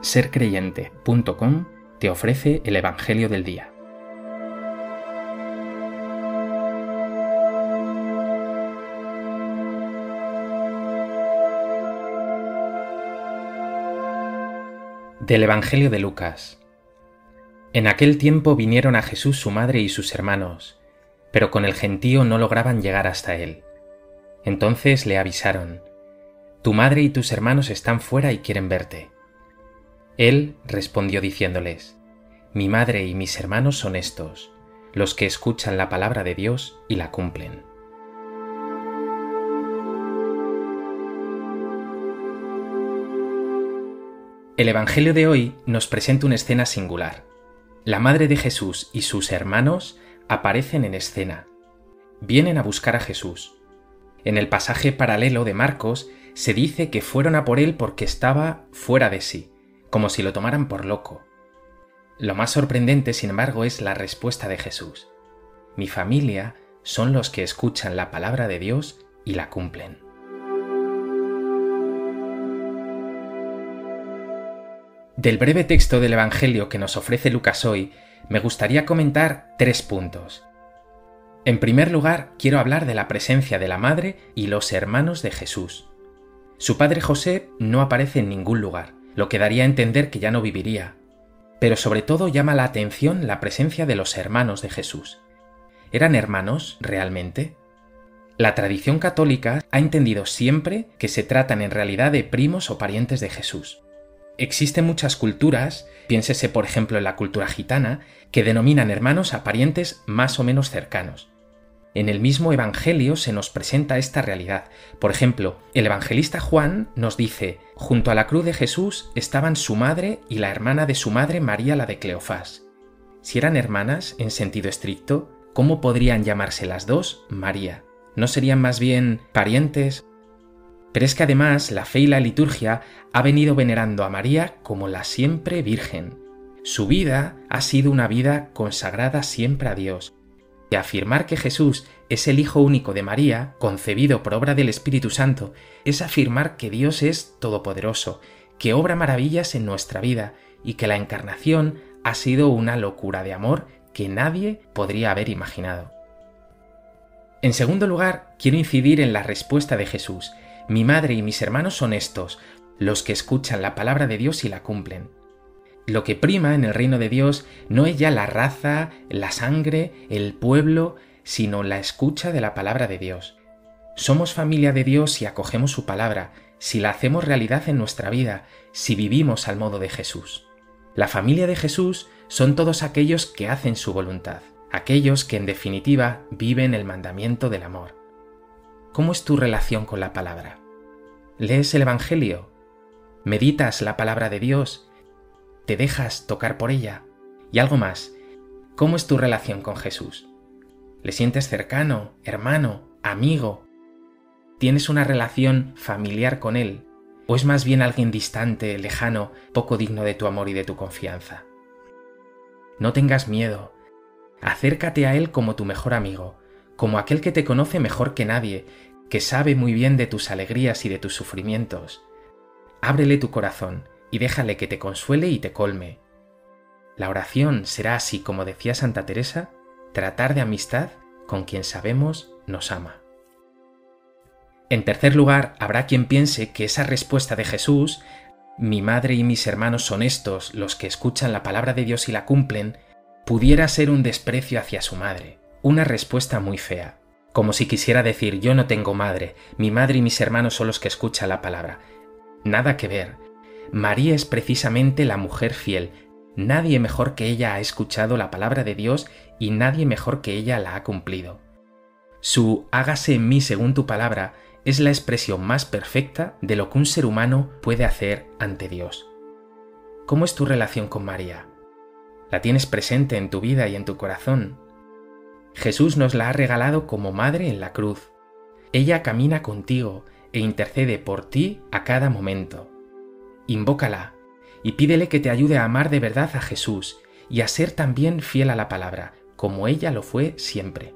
sercreyente.com te ofrece el Evangelio del Día. Del Evangelio de Lucas. En aquel tiempo vinieron a Jesús su madre y sus hermanos, pero con el gentío no lograban llegar hasta él. Entonces le avisaron, Tu madre y tus hermanos están fuera y quieren verte. Él respondió diciéndoles, Mi madre y mis hermanos son estos, los que escuchan la palabra de Dios y la cumplen. El Evangelio de hoy nos presenta una escena singular. La madre de Jesús y sus hermanos aparecen en escena. Vienen a buscar a Jesús. En el pasaje paralelo de Marcos se dice que fueron a por él porque estaba fuera de sí, como si lo tomaran por loco. Lo más sorprendente, sin embargo, es la respuesta de Jesús. Mi familia son los que escuchan la palabra de Dios y la cumplen. Del breve texto del Evangelio que nos ofrece Lucas hoy, me gustaría comentar tres puntos. En primer lugar, quiero hablar de la presencia de la Madre y los hermanos de Jesús. Su padre José no aparece en ningún lugar lo que daría a entender que ya no viviría. Pero sobre todo llama la atención la presencia de los hermanos de Jesús. ¿Eran hermanos realmente? La tradición católica ha entendido siempre que se tratan en realidad de primos o parientes de Jesús. Existen muchas culturas, piénsese por ejemplo en la cultura gitana, que denominan hermanos a parientes más o menos cercanos. En el mismo Evangelio se nos presenta esta realidad. Por ejemplo, el evangelista Juan nos dice, junto a la cruz de Jesús estaban su madre y la hermana de su madre María la de Cleofás. Si eran hermanas, en sentido estricto, ¿cómo podrían llamarse las dos María? ¿No serían más bien parientes? Pero es que además la fe y la liturgia ha venido venerando a María como la siempre Virgen. Su vida ha sido una vida consagrada siempre a Dios, y afirmar que Jesús es el Hijo único de María, concebido por obra del Espíritu Santo, es afirmar que Dios es todopoderoso, que obra maravillas en nuestra vida y que la encarnación ha sido una locura de amor que nadie podría haber imaginado. En segundo lugar, quiero incidir en la respuesta de Jesús. Mi madre y mis hermanos son estos, los que escuchan la palabra de Dios y la cumplen. Lo que prima en el reino de Dios no es ya la raza, la sangre, el pueblo, sino la escucha de la palabra de Dios. Somos familia de Dios si acogemos su palabra, si la hacemos realidad en nuestra vida, si vivimos al modo de Jesús. La familia de Jesús son todos aquellos que hacen su voluntad, aquellos que en definitiva viven el mandamiento del amor. ¿Cómo es tu relación con la palabra? ¿Lees el Evangelio? ¿Meditas la palabra de Dios? ¿Te dejas tocar por ella? Y algo más, ¿cómo es tu relación con Jesús? ¿Le sientes cercano, hermano, amigo? ¿Tienes una relación familiar con Él? ¿O es más bien alguien distante, lejano, poco digno de tu amor y de tu confianza? No tengas miedo. Acércate a Él como tu mejor amigo, como aquel que te conoce mejor que nadie, que sabe muy bien de tus alegrías y de tus sufrimientos. Ábrele tu corazón y déjale que te consuele y te colme. La oración será así, como decía Santa Teresa, tratar de amistad con quien sabemos nos ama. En tercer lugar, habrá quien piense que esa respuesta de Jesús, mi madre y mis hermanos son estos los que escuchan la palabra de Dios y la cumplen, pudiera ser un desprecio hacia su madre, una respuesta muy fea, como si quisiera decir yo no tengo madre, mi madre y mis hermanos son los que escuchan la palabra. Nada que ver, María es precisamente la mujer fiel. Nadie mejor que ella ha escuchado la palabra de Dios y nadie mejor que ella la ha cumplido. Su hágase en mí según tu palabra es la expresión más perfecta de lo que un ser humano puede hacer ante Dios. ¿Cómo es tu relación con María? ¿La tienes presente en tu vida y en tu corazón? Jesús nos la ha regalado como madre en la cruz. Ella camina contigo e intercede por ti a cada momento invócala y pídele que te ayude a amar de verdad a Jesús y a ser también fiel a la palabra, como ella lo fue siempre.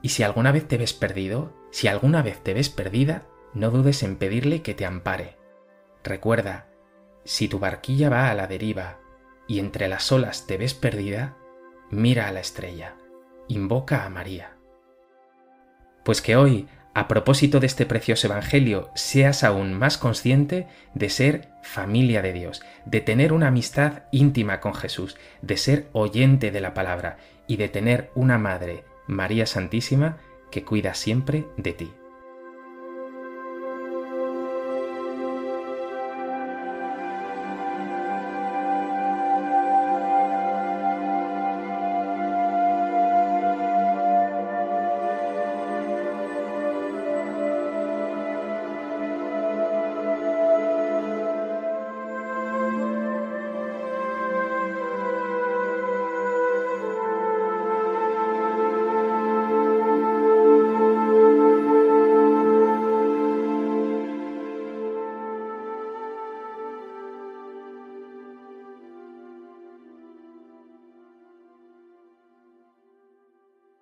Y si alguna vez te ves perdido, si alguna vez te ves perdida, no dudes en pedirle que te ampare. Recuerda, Si tu barquilla va a la deriva y entre las olas te ves perdida, mira a la estrella, invoca a María. Pues que hoy, a propósito de este precioso Evangelio, seas aún más consciente de ser familia de Dios, de tener una amistad íntima con Jesús, de ser oyente de la palabra y de tener una Madre, María Santísima, que cuida siempre de ti.